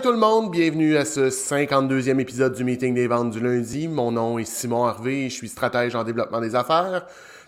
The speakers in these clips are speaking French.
Matin tout le monde, bienvenue à ce 52e épisode du meeting des ventes du lundi. Mon nom est Simon et je suis stratège en développement des affaires.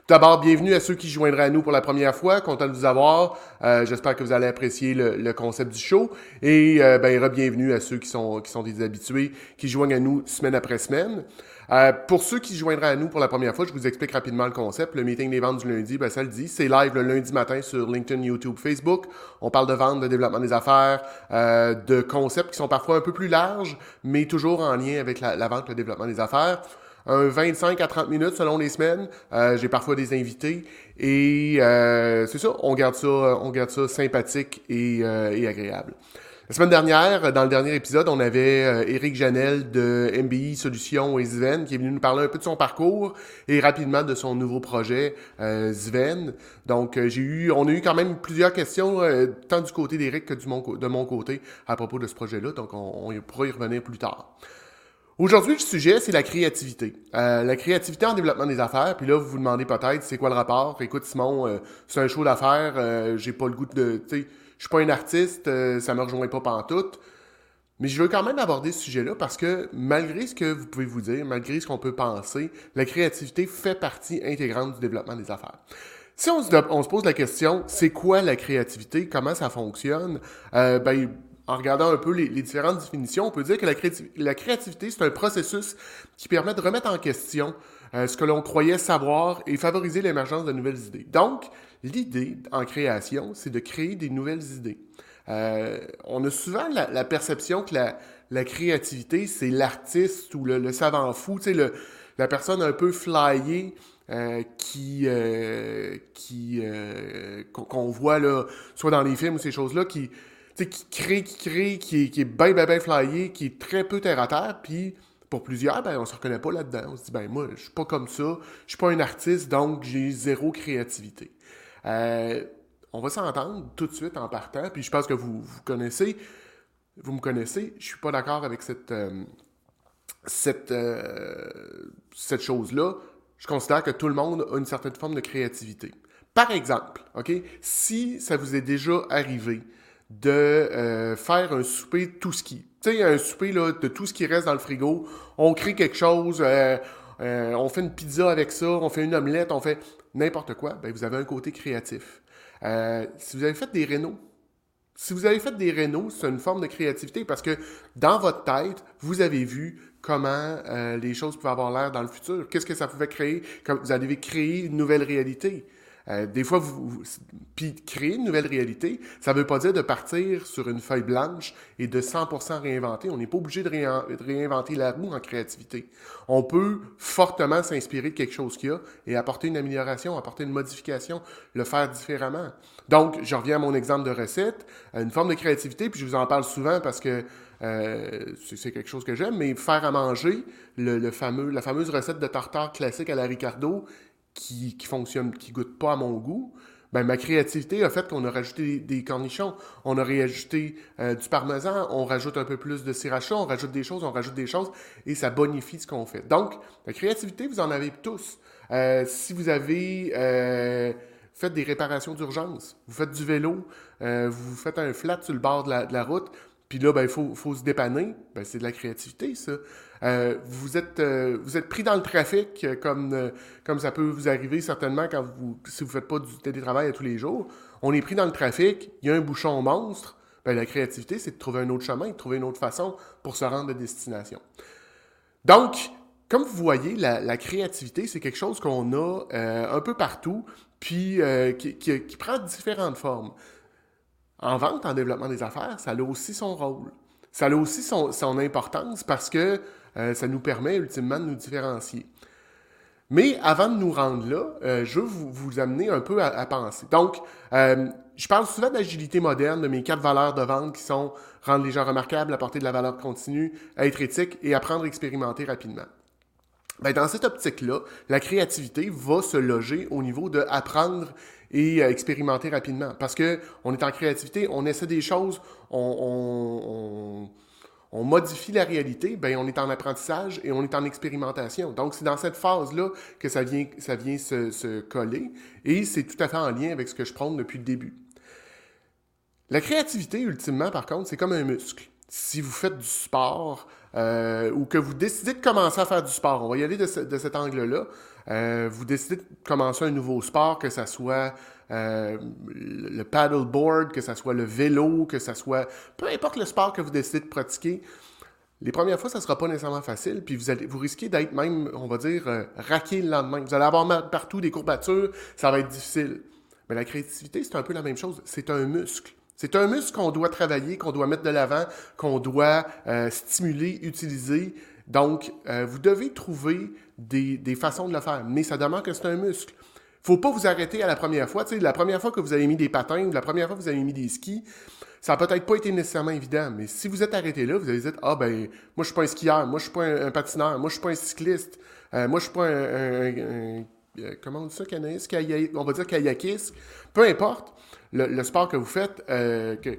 D'abord, bienvenue à ceux qui joindraient à nous pour la première fois. Content de vous avoir. Euh, J'espère que vous allez apprécier le, concept du show. Et euh, ben, bienvenue à ceux qui sont, qui sont des habitués, qui joignent à nous semaine après semaine. Euh, pour ceux qui joindraient à nous pour la première fois, je vous explique rapidement le concept. Le meeting des ventes du lundi, ben, ça le dit. C'est live le lundi matin sur LinkedIn, YouTube, Facebook. On parle de vente, de développement des affaires, euh, de concepts qui sont parfois un peu plus larges, mais toujours en lien avec la, la vente, le développement des affaires un 25 à 30 minutes selon les semaines. Euh, j'ai parfois des invités et euh, c'est ça, on garde ça, on garde ça sympathique et, euh, et, agréable. La semaine dernière, dans le dernier épisode, on avait Eric Janel de MBI Solutions et Sven qui est venu nous parler un peu de son parcours et rapidement de son nouveau projet Sven. Donc j'ai eu, on a eu quand même plusieurs questions tant du côté d'Eric que du mon, de mon côté à propos de ce projet-là. Donc on, on pourra y revenir plus tard. Aujourd'hui, le sujet, c'est la créativité. Euh, la créativité en développement des affaires. Puis là, vous vous demandez peut-être, c'est quoi le rapport? Écoute, Simon, euh, c'est un show d'affaires, euh, j'ai pas le goût de... je suis pas un artiste, euh, ça me rejoint pas pantoute. Mais je veux quand même aborder ce sujet-là parce que malgré ce que vous pouvez vous dire, malgré ce qu'on peut penser, la créativité fait partie intégrante du développement des affaires. Si on se, pose la question, c'est quoi la créativité? Comment ça fonctionne? Euh, ben, en regardant un peu les, différentes définitions, on peut dire que la créativité, c'est un processus qui permet de remettre en question euh, ce que l'on croyait savoir et favoriser l'émergence de nouvelles idées. Donc, l'idée en création, c'est de créer des nouvelles idées. Euh, on a souvent la, perception que la, créativité, c'est l'artiste ou le, savant fou, la personne un peu flyée euh, qui, euh, qui qu'on voit là, soit dans les films ou ces choses-là, qui, qui crée, qui crée, qui est, qui est bien flyé, qui est très peu terre à terre, puis pour plusieurs, ben, on se reconnaît pas là-dedans. On se dit, ben, moi, je suis pas comme ça, je suis pas un artiste, donc j'ai zéro créativité. Euh, on va s'entendre tout de suite en partant, puis je pense que vous, vous connaissez, vous me connaissez, je suis pas d'accord avec cette, euh, cette, euh, cette chose-là. Je considère que tout le monde a une certaine forme de créativité. Par exemple, OK, si ça vous est déjà arrivé de euh, faire un souper tout ski. Tu sais, un souper là, de tout ce qui reste dans le frigo. On crée quelque chose, euh, euh, on fait une pizza avec ça, on fait une omelette, on fait n'importe quoi. Ben, vous avez un côté créatif. Euh, si vous avez fait des rénaux, si vous avez fait des c'est une forme de créativité parce que dans votre tête, vous avez vu comment euh, les choses pouvaient avoir l'air dans le futur. Qu'est-ce que ça pouvait créer? Comme vous avez créé une nouvelle réalité. Euh, des fois, vous, vous, puis créer une nouvelle réalité, ça ne veut pas dire de partir sur une feuille blanche et de 100% réinventer. On n'est pas obligé de, réinventer la roue en créativité. On peut fortement s'inspirer de quelque chose qu'il y a et apporter une amélioration, apporter une modification, le faire différemment. Donc, je reviens à mon exemple de recette, une forme de créativité, puis je vous en parle souvent parce que euh, c'est quelque chose que j'aime, mais faire à manger, le, le, fameux, la fameuse recette de tartare classique à la Ricardo, qui, fonctionne, qui goûte pas à mon goût, ben, ma créativité a fait qu'on a rajouté des, cornichons, on a réajouté euh, du parmesan, on rajoute un peu plus de sriracha, on rajoute des choses, on rajoute des choses, et ça bonifie ce qu'on fait. Donc, la créativité, vous en avez tous. Euh, si vous avez euh, fait des réparations d'urgence, vous faites du vélo, vous faites un flat sur le bord de la, route, puis là, ben, il faut, faut se dépanner, ben, c'est de la créativité, ça. Euh, vous, êtes, euh, vous êtes pris dans le trafic, euh, comme, ça peut vous arriver certainement quand si vous ne faites pas du télétravail à tous les jours. On est pris dans le trafic, il y a un bouchon monstre. Ben, la créativité, c'est de trouver un autre chemin, de trouver une autre façon pour se rendre à destination. Donc, comme vous voyez, la, créativité, c'est quelque chose qu'on a un peu partout, puis qui prend différentes formes. En vente, en développement des affaires, ça a aussi son rôle. Ça a aussi son, importance parce que euh, ça nous permet ultimement de nous différencier. Mais avant de nous rendre là, euh, je veux vous, amener un peu à, à penser. Donc, euh, je parle souvent d'agilité moderne, de mes quatre valeurs de vente qui sont rendre les gens remarquables, apporter de la valeur continue, être éthique et apprendre à expérimenter rapidement. Ben, dans cette optique-là, la créativité va se loger au niveau de apprendre et expérimenter rapidement. Parce que on est en créativité, on essaie des choses, on, modifie la réalité, ben on est en apprentissage et on est en expérimentation. Donc, c'est dans cette phase-là que ça vient, ça vient se, se coller et c'est tout à fait en lien avec ce que je prône depuis le début. La créativité, ultimement, par contre, c'est comme un muscle. Si vous faites du sport ou que vous décidez de commencer à faire du sport, on va y aller de, cet angle-là, vous décidez de commencer un nouveau sport, que ce soit le paddleboard, que ce soit le vélo, que ce soit peu importe le sport que vous décidez de pratiquer, les premières fois, ça ne sera pas nécessairement facile, puis vous, allez, vous risquez d'être même, on va dire, euh, raqué le lendemain. Vous allez avoir partout des courbatures, ça va être difficile. Mais la créativité, c'est un peu la même chose. C'est un muscle. C'est un muscle qu'on doit travailler, qu'on doit mettre de l'avant, qu'on doit euh, stimuler, utiliser. Donc, euh, vous devez trouver des, des, façons de le faire. Mais ça demande que c'est un muscle. faut pas vous arrêter à la première fois. Tu sais, la première fois que vous avez mis des patins, ou la première fois que vous avez mis des skis, ça n'a peut-être pas été nécessairement évident, mais si vous êtes arrêté là, vous allez dire Ah, ben, moi, je suis pas un skieur, moi, je suis pas un, patineur, moi, je suis pas un cycliste, euh, moi, je suis pas un, euh, comment on dit ça, canoïste, on va dire kayakiste, peu importe le, sport que vous faites, euh, que,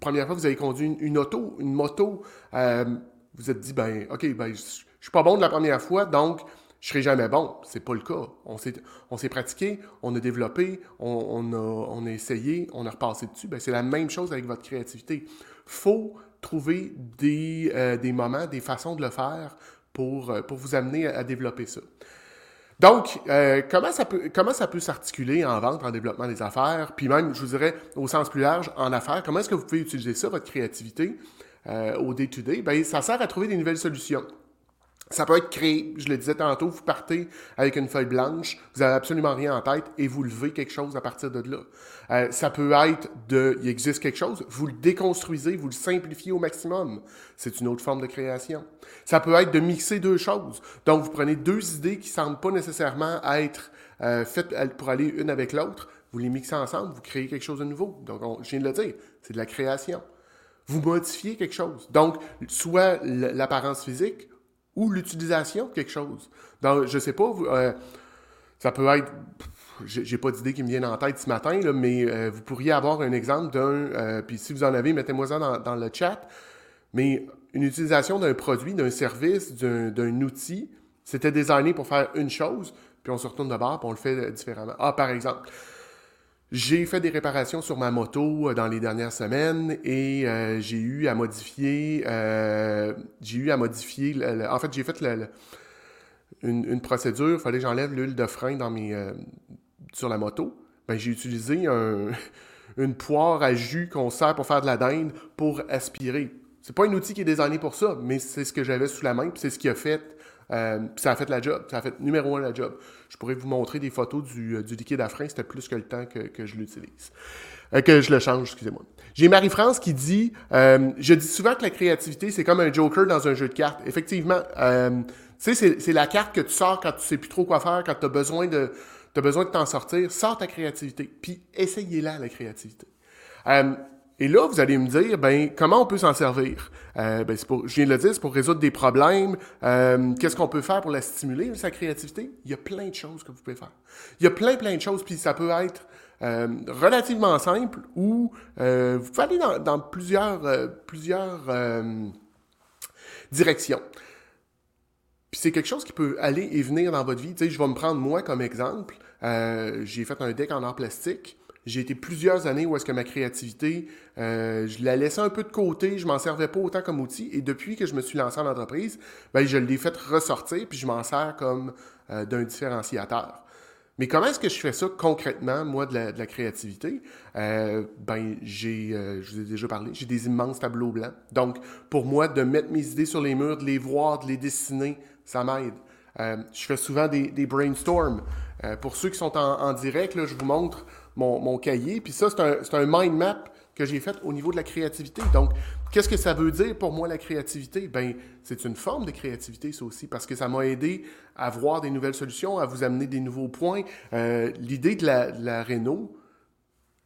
première fois vous avez conduit une, auto, une moto, vous êtes dit, ben, ok, ben, je, suis pas bon de la première fois, donc je serai jamais bon. C'est pas le cas. On s'est, pratiqué, on a développé, on, a, on a essayé, on a repassé dessus. Ben, c'est la même chose avec votre créativité. faut trouver des, euh, des moments, des façons de le faire pour, euh, pour vous amener à, développer ça. Donc, euh, comment, ça peut, comment ça peut s'articuler en vente, en développement des affaires, puis même, je vous dirais, au sens plus large, en affaires, comment est-ce que vous pouvez utiliser ça, votre créativité, au day-to-day? Ben, ça sert à trouver des nouvelles solutions. Ça peut être créé, je le disais tantôt, vous partez avec une feuille blanche, vous n'avez absolument rien en tête et vous levez quelque chose à partir de là. Euh, ça peut être de, il existe quelque chose, vous le déconstruisez, vous le simplifiez au maximum. C'est une autre forme de création. Ça peut être de mixer deux choses. Donc, vous prenez deux idées qui ne semblent pas nécessairement être euh, faites pour aller une avec l'autre, vous les mixez ensemble, vous créez quelque chose de nouveau. Donc, je viens de le dire, c'est de la création. Vous modifiez quelque chose. Donc, soit l'apparence physique ou l'utilisation de quelque chose. Donc, je sais pas, euh, ça peut être. J'ai pas d'idée qui me vienne en tête ce matin, mais euh, vous pourriez avoir un exemple d'un. Euh, puis si vous en avez, mettez-moi ça dans, le chat. Mais une utilisation d'un produit, d'un service, d'un outil, c'était designé pour faire une chose, puis on se retourne de bord, puis on le fait différemment. Ah, par exemple, j'ai fait des réparations sur ma moto euh, dans les dernières semaines et euh, j'ai eu à modifier. Euh, j'ai eu à modifier. en fait, j'ai fait une, procédure. Il fallait que j'enlève l'huile de frein dans mes, sur la moto. Ben, j'ai utilisé une poire à jus qu'on sert pour faire de la dinde pour aspirer. C'est pas un outil qui est designé pour ça, mais c'est ce que j'avais sous la main, c'est ce qui a fait euh, ça a fait la job. Ça a fait numéro un la job. Je pourrais vous montrer des photos du, euh, liquide à frein. C'était plus que le temps que, je l'utilise. Euh, que je le change, excusez-moi. J'ai Marie-France qui dit Je dis souvent que la créativité, c'est comme un joker dans un jeu de cartes. Effectivement, tu sais, c'est la carte que tu sors quand tu sais plus trop quoi faire, quand tu as besoin de. As besoin de t'en sortir, sors ta créativité, puis essayez-la, la créativité. Et là, vous allez me dire, ben, comment on peut s'en servir? Euh, ben, pour, je viens de le dire, c'est pour résoudre des problèmes. Euh, qu'est-ce qu'on peut faire pour la stimuler, sa créativité? Il y a plein de choses que vous pouvez faire. Il y a plein, plein de choses, puis ça peut être euh, relativement simple ou vous pouvez aller dans, plusieurs, plusieurs directions. Puis c'est quelque chose qui peut aller et venir dans votre vie. Tu sais, je vais me prendre moi comme exemple. J'ai fait un deck en or plastique. J'ai été plusieurs années où est-ce que ma créativité, euh, je la laissais un peu de côté, je m'en servais pas autant comme outil. Et depuis que je me suis lancé en entreprise, ben, je l'ai fait ressortir, puis je m'en sers comme euh, d'un différenciateur. Mais comment est-ce que je fais ça concrètement, moi, de la, créativité? Euh, ben, j'ai, je vous ai déjà parlé, j'ai des immenses tableaux blancs. Donc, pour moi, de mettre mes idées sur les murs, de les voir, de les dessiner, ça m'aide. je fais souvent des, des brainstorms. pour ceux qui sont en, en direct, là, je vous montre mon, cahier. Puis ça, c'est un, mind map que j'ai fait au niveau de la créativité. Donc, qu'est-ce que ça veut dire pour moi la créativité? Ben, c'est une forme de créativité, ça aussi, parce que ça m'a aidé à voir des nouvelles solutions, à vous amener des nouveaux points. Euh, l'idée de la, de la Renault,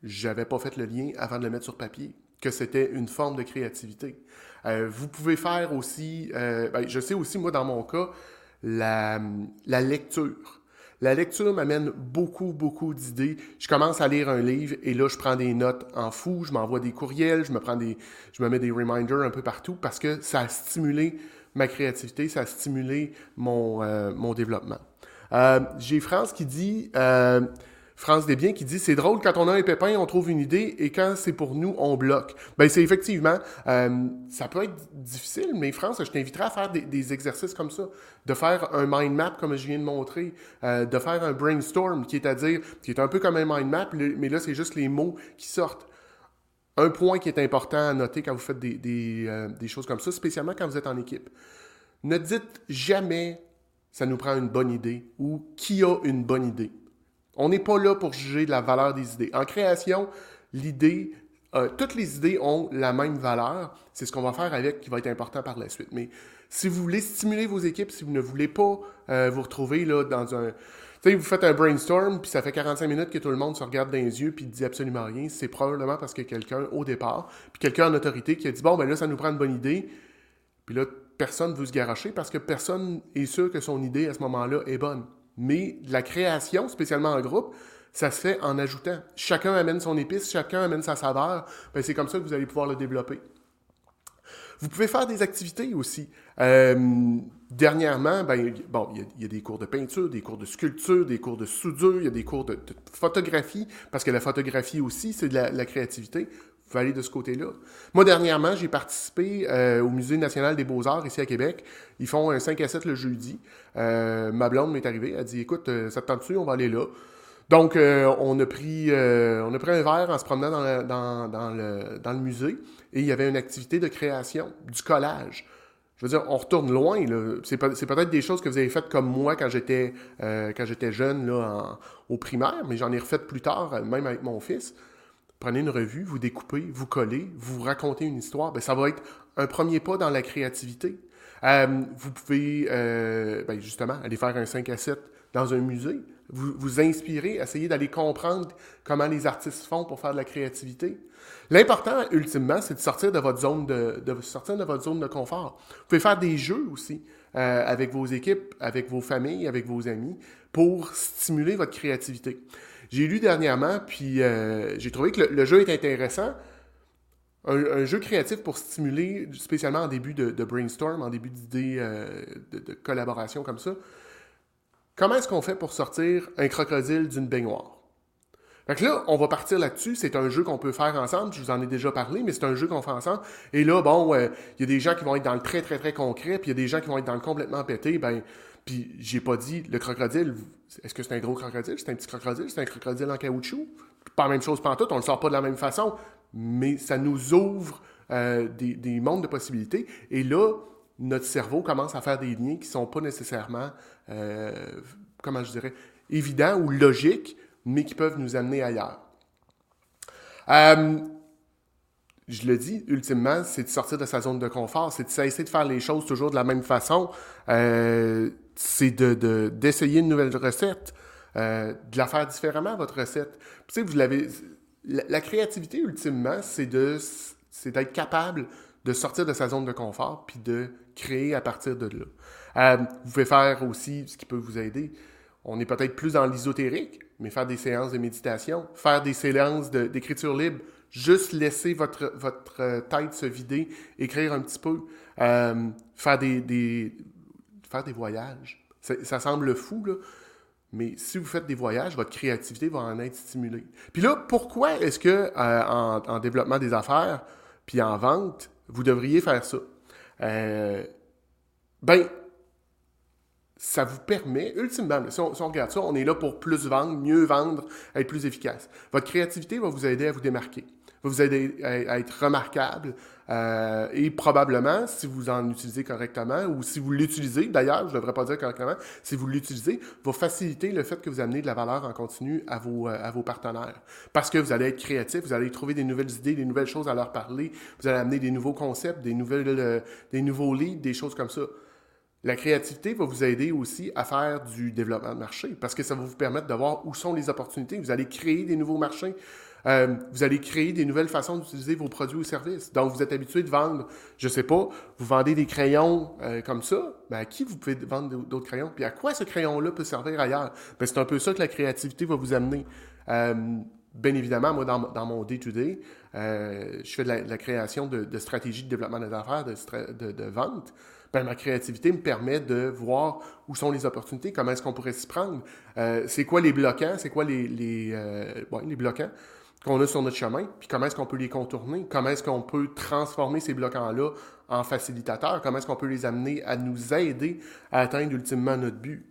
j'avais pas fait le lien avant de le mettre sur papier, que c'était une forme de créativité. Euh, vous pouvez faire aussi, euh, ben, je sais aussi, moi, dans mon cas, la, la lecture. La lecture m'amène beaucoup, beaucoup d'idées. Je commence à lire un livre et là, je prends des notes en fou, je m'envoie des courriels, je me prends des, je me mets des reminders un peu partout parce que ça a stimulé ma créativité, ça a stimulé mon, euh, développement. Euh, j'ai France qui dit euh, France Desbiens qui dit c'est drôle quand on a un pépin, on trouve une idée et quand c'est pour nous, on bloque. Ben c'est effectivement, euh, ça peut être difficile, mais France, je t'inviterai à faire des, exercices comme ça, de faire un mind map comme je viens de montrer, euh, de faire un brainstorm qui est à dire, qui est un peu comme un mind map, mais là c'est juste les mots qui sortent. Un point qui est important à noter quand vous faites des, euh, des choses comme ça, spécialement quand vous êtes en équipe. Ne dites jamais ça nous prend une bonne idée ou qui a une bonne idée. On n'est pas là pour juger de la valeur des idées. En création, l'idée, euh, toutes les idées ont la même valeur. C'est ce qu'on va faire avec qui va être important par la suite. Mais si vous voulez stimuler vos équipes, si vous ne voulez pas euh, vous retrouver là, dans un. Vous faites un brainstorm, puis ça fait 45 minutes que tout le monde se regarde dans les yeux, puis dit absolument rien. C'est probablement parce que quelqu'un, au départ, puis quelqu'un en autorité qui a dit Bon, ben là, ça nous prend une bonne idée. Puis là, personne ne veut se garocher parce que personne est sûr que son idée à ce moment-là est bonne. Mais la création, spécialement en groupe, ça se fait en ajoutant. Chacun amène son épice, chacun amène sa saveur. Ben, c'est comme ça que vous allez pouvoir le développer. Vous pouvez faire des activités aussi. Euh, dernièrement, ben, il y, a des cours de peinture, des cours de sculpture, des cours de soudure, il y a des cours de, photographie, parce que la photographie aussi, c'est de la, créativité. Pouvez aller de ce côté-là. Moi, dernièrement, j'ai participé euh, au Musée national des beaux-arts ici à Québec. Ils font un 5 à 7 le jeudi. Euh, ma blonde m'est arrivée. Elle a dit Écoute, ça te tente dessus, on va aller là. Donc, on, a pris, on a pris un verre en se promenant dans, le, dans le musée et il y avait une activité de création, du collage. Je veux dire, on retourne loin. C'est, peut-être des choses que vous avez faites comme moi quand j'étais, euh, jeune là, au primaire, mais j'en ai refait plus tard, euh, même avec mon fils. Prenez une revue, vous découpez, vous collez, vous racontez une histoire. Ben, ça va être un premier pas dans la créativité. Euh, vous pouvez ben, justement aller faire un 5 à 7 dans un musée. Vous vous inspirez, essayez d'aller comprendre comment les artistes font pour faire de la créativité. L'important, ultimement, c'est de sortir de votre zone de, de, sortir de votre zone de confort. Vous pouvez faire des jeux aussi euh, avec vos équipes, avec vos familles, avec vos amis, pour stimuler votre créativité. J'ai lu dernièrement, puis euh, j'ai trouvé que le, jeu est intéressant. Un, jeu créatif pour stimuler, spécialement en début de, brainstorm, en début d'idée euh, de, collaboration comme ça. Comment est-ce qu'on fait pour sortir un crocodile d'une baignoire? Fait que là, on va partir là-dessus. C'est un jeu qu'on peut faire ensemble. Je vous en ai déjà parlé, mais c'est un jeu qu'on fait ensemble. Et là, bon, il y a des gens qui vont être dans le très, très, très concret, puis il y a des gens qui vont être dans le complètement pété. Ben, puis j'ai pas dit, le crocodile, est-ce que c'est un gros crocodile? C'est un petit crocodile? C'est un crocodile en caoutchouc? Pas la même chose tout, on le sort pas de la même façon. Mais ça nous ouvre euh, des, mondes de possibilités. Et là, notre cerveau commence à faire des liens qui sont pas nécessairement, euh, comment je dirais, évidents ou logiques, mais qui peuvent nous amener ailleurs. Euh, je le dis, ultimement, c'est de sortir de sa zone de confort, c'est de cesser de faire les choses toujours de la même façon, c'est de, d'essayer une nouvelle recette, euh, de la faire différemment, votre recette. tu sais, vous l'avez... La, créativité, ultimement, c'est d'être capable de sortir de sa zone de confort puis de créer à partir de là. vous pouvez faire aussi ce qui peut vous aider. On est peut-être plus dans l'ésotérique, mais faire des séances de méditation, faire des séances d'écriture libre, juste laisser votre, euh, tête se vider, écrire un petit peu, euh, faire, des, faire des voyages. Ça, semble fou, mais si vous faites des voyages, votre créativité va en être stimulée. Puis là, pourquoi est-ce que euh, en, développement des affaires, puis en vente, vous devriez faire ça? ben, ça vous permet, ultimement, si on, regarde ça, on est là pour plus vendre, mieux vendre, être plus efficace. Votre créativité va vous aider à vous démarquer, vous aider à, être remarquable euh, et probablement, si vous en utilisez correctement ou si vous l'utilisez, d'ailleurs, je ne devrais pas dire correctement, si vous l'utilisez, va faciliter le fait que vous amenez de la valeur en continu à vos, euh, à vos partenaires. Parce que vous allez être créatif, vous allez trouver des nouvelles idées, des nouvelles choses à leur parler, vous allez amener des nouveaux concepts, des, euh, des nouveaux leads, des choses comme ça. La créativité va vous aider aussi à faire du développement de marché parce que ça va vous permettre de voir où sont les opportunités. Vous allez créer des nouveaux marchés. Euh, vous allez créer des nouvelles façons d'utiliser vos produits ou services. Donc, vous êtes habitué de vendre, je sais pas, vous vendez des crayons euh, comme ça, ben, à qui vous pouvez vendre d'autres crayons? Puis à quoi ce crayon-là peut servir ailleurs? Ben, c'est un peu ça que la créativité va vous amener. Euh, bien évidemment, moi, dans, mon day-to-day, je fais de la, création de, stratégies de développement des affaires, de, de vente. Ben, ma créativité me permet de voir où sont les opportunités, comment est-ce qu'on pourrait s'y prendre, c'est quoi les bloquants, c'est quoi les, les, les bloquants? Qu'on a sur notre chemin, puis comment est-ce qu'on peut les contourner, comment est-ce qu'on peut transformer ces bloquants-là en facilitateurs, comment est-ce qu'on peut les amener à nous aider à atteindre ultimement notre but?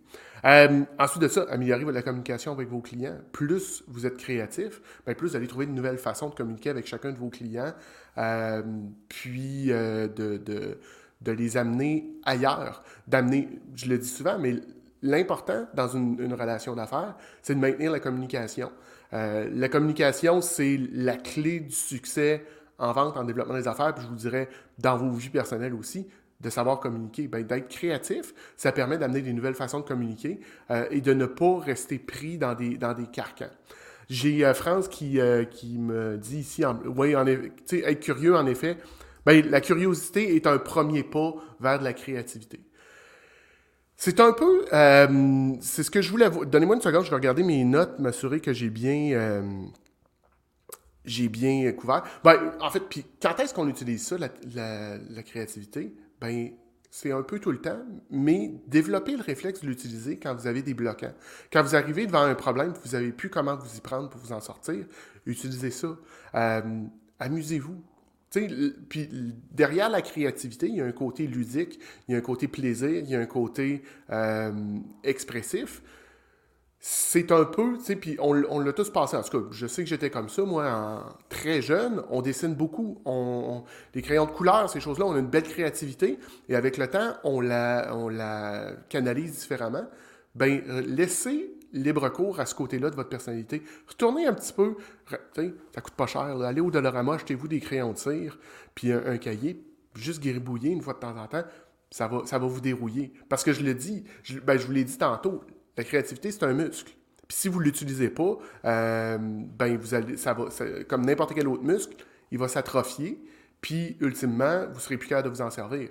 Euh, ensuite de ça, améliorer la communication avec vos clients. Plus vous êtes créatif, bien plus vous allez trouver de nouvelles façons de communiquer avec chacun de vos clients, euh, puis euh, de, les amener ailleurs, d'amener, je le dis souvent, mais l'important dans une relation d'affaires, c'est de maintenir la communication. Euh, la communication, c'est la clé du succès en vente, en développement des affaires, puis je vous dirais dans vos vies personnelles aussi, de savoir communiquer. Ben, D'être créatif, ça permet d'amener des nouvelles façons de communiquer euh, et de ne pas rester pris dans des, dans des carcans. J'ai euh, France qui, qui me dit ici, oui, en être curieux, en effet, ben, la curiosité est un premier pas vers de la créativité. C'est un peu. Euh, c'est ce que je voulais. Donnez-moi une seconde, je vais regarder mes notes, m'assurer que j'ai bien. Euh, j'ai bien couvert. Ben, en fait, puis quand est-ce qu'on utilise ça, la, créativité? Ben, c'est un peu tout le temps, mais développer le réflexe de l'utiliser quand vous avez des bloquants. Quand vous arrivez devant un problème, vous n'avez plus comment vous y prendre pour vous en sortir, utilisez ça. Euh, amusez-vous. Puis derrière la créativité, il y a un côté ludique, il y a un côté plaisir, il y a un côté euh, expressif. C'est un peu, tu sais, puis on, l'a tous passé. En tout cas, je sais que j'étais comme ça, moi, très jeune. On dessine beaucoup. On, les crayons de couleur, ces choses-là, on a une belle créativité. Et avec le temps, on la, on la canalise différemment. Ben, laissez libre cours à ce côté-là de votre personnalité. Retournez un petit peu, ça coûte pas cher, allez au Dolorama, achetez-vous des crayons de cire, puis un, cahier, juste gribouiller une fois de temps en temps, ça va, vous dérouiller. Parce que je le dis, je, ben, je vous l'ai dit tantôt, la créativité, c'est un muscle. Puis si vous ne l'utilisez pas, euh, ben vous allez, ça comme n'importe quel autre muscle, il va s'atrophier, puis ultimement, vous serez plus capable de vous en servir.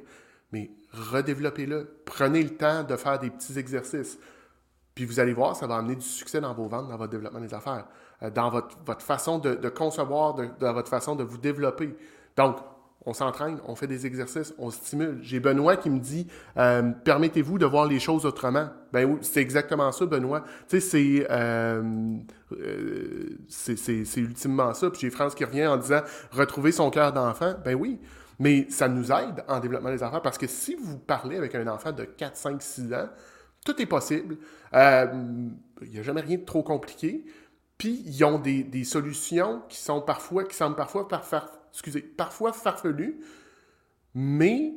Mais redéveloppez-le. Prenez le temps de faire des petits exercices. Puis vous allez voir, ça va amener du succès dans vos ventes, dans votre développement des affaires, euh, dans votre, votre façon de, concevoir, dans votre façon de vous développer. Donc, on s'entraîne, on fait des exercices, on stimule. J'ai Benoît qui me dit euh, Permettez-vous de voir les choses autrement. Ben oui, c'est exactement ça, Benoît. Tu sais, euh, c'est, c'est, ultimement ça. Puis j'ai France qui revient en disant Retrouver son cœur d'enfant. Ben oui. Mais ça nous aide en développement des affaires parce que si vous parlez avec un enfant de 4, 5, 6 ans, tout est possible. Euh, il n'y a jamais rien de trop compliqué. Puis, ils ont des, solutions qui sont parfois, qui semblent parfois, excusez, parfois farfelues, mais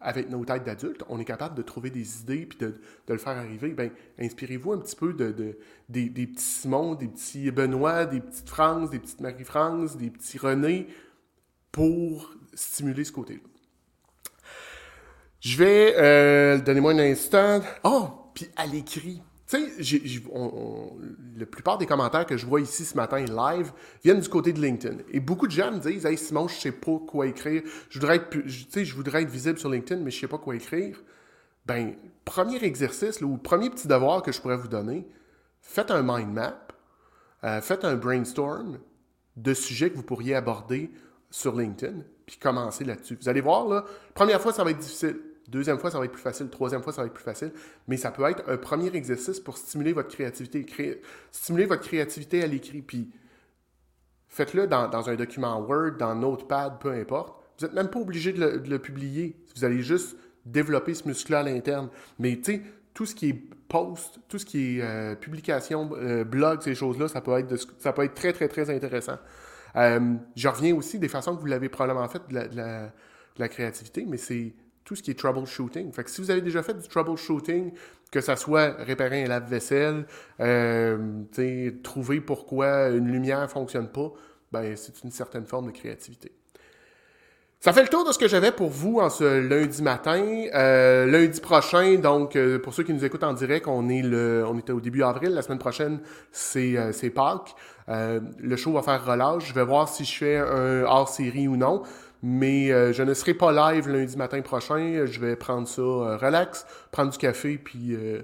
avec nos têtes d'adultes, on est capable de trouver des idées puis de, le faire arriver. Ben, inspirez-vous un petit peu de, des, petits Simon, des petits Benoît, des petites France, des petites Marie-France, des petits René pour stimuler ce côté-là. Je vais, euh, donnez-moi un instant. Oh, puis à l'écrit. Tu sais, la plupart des commentaires que je vois ici ce matin live viennent du côté de LinkedIn. Et beaucoup de gens me disent Hey Simon, je sais pas quoi écrire. Je voudrais être, je voudrais être visible sur LinkedIn, mais je sais pas quoi écrire. Ben, premier exercice, ou premier petit devoir que je pourrais vous donner, faites un mind map, euh, faites un brainstorm de sujets que vous pourriez aborder sur LinkedIn, puis commencez là-dessus. Vous allez voir, là, première fois, ça va être difficile. Deuxième fois, ça va être plus facile. Troisième fois, ça va être plus facile. Mais ça peut être un premier exercice pour stimuler votre créativité. stimuler votre créativité à l'écrit. Puis faites-le dans, un document Word, dans Notepad, peu importe. Vous n'êtes même pas obligé de le, publier. Vous allez juste développer ce muscle-là à l'interne. Mais tu sais, tout ce qui est post, tout ce qui est euh, publication, euh, blog, ces choses-là, ça peut être ça peut être très, très, très intéressant. Euh, je reviens aussi des façons que vous l'avez probablement fait de la créativité, mais c'est tout ce qui est troubleshooting. Fait que si vous avez déjà fait du troubleshooting, que ça soit réparer un lave-vaisselle, euh, trouver pourquoi une lumière ne fonctionne pas, ben, c'est une certaine forme de créativité. Ça fait le tour de ce que j'avais pour vous en ce lundi matin. Euh, lundi prochain, donc euh, pour ceux qui nous écoutent en direct, on est le, on était au début avril. La semaine prochaine, c'est euh, Pâques. le show va faire relâche. Je vais voir si je fais un hors série ou non. Mais euh, je ne serai pas live lundi matin prochain. Je vais prendre ça euh, relax, prendre du café, puis euh,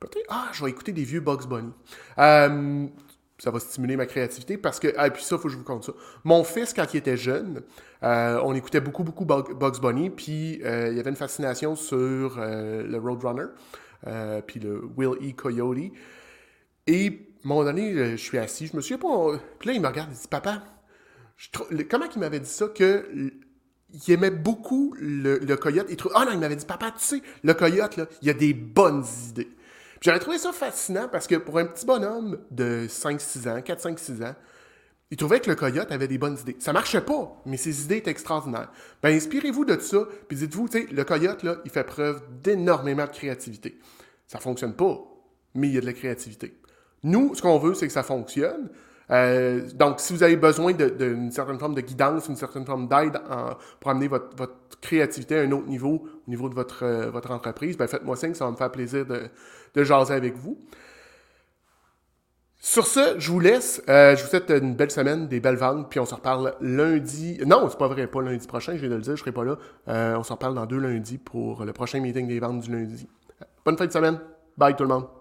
peut-être. Ah, je vais écouter des vieux Bugs Bunny. ça va stimuler ma créativité parce que. Ah, puis ça, faut que je vous compte ça. Mon fils, quand il était jeune, euh, on écoutait beaucoup, beaucoup Bugs Bunny, puis euh, il y avait une fascination sur le Roadrunner, puis le Will E. Coyote. Et à un moment donné, je suis assis, je me suis pas. Puis là, il me regarde, il dit Papa, comment il m'avait dit ça que il aimait beaucoup le, coyote. Il Ah non, il m'avait dit, papa, tu sais, le coyote, là, il a des bonnes idées. J'avais trouvé ça fascinant parce que pour un petit bonhomme de 5-6 ans, 4-5-6 ans, il trouvait que le coyote avait des bonnes idées. Ça marchait pas, mais ses idées étaient extraordinaires. Ben, inspirez-vous de ça, puis dites-vous, tu sais, le coyote, là, il fait preuve d'énormément de créativité. Ça fonctionne pas, mais il y a de la créativité. Nous, ce qu'on veut, c'est que ça fonctionne. Euh, donc, si vous avez besoin d'une certaine forme de guidance, une certaine forme d'aide pour amener votre, créativité à un autre niveau, au niveau de votre, euh, votre entreprise, ben faites-moi signe, ça va me faire plaisir de, de jaser avec vous. Sur ce, je vous laisse. Euh, je vous souhaite une belle semaine, des belles ventes, puis on se reparle lundi. Non, c'est pas vrai, pas lundi prochain, je viens de le dire, je serai pas là. on se reparle dans deux lundis pour le prochain meeting des ventes du lundi. Bonne fin de semaine. Bye tout le monde.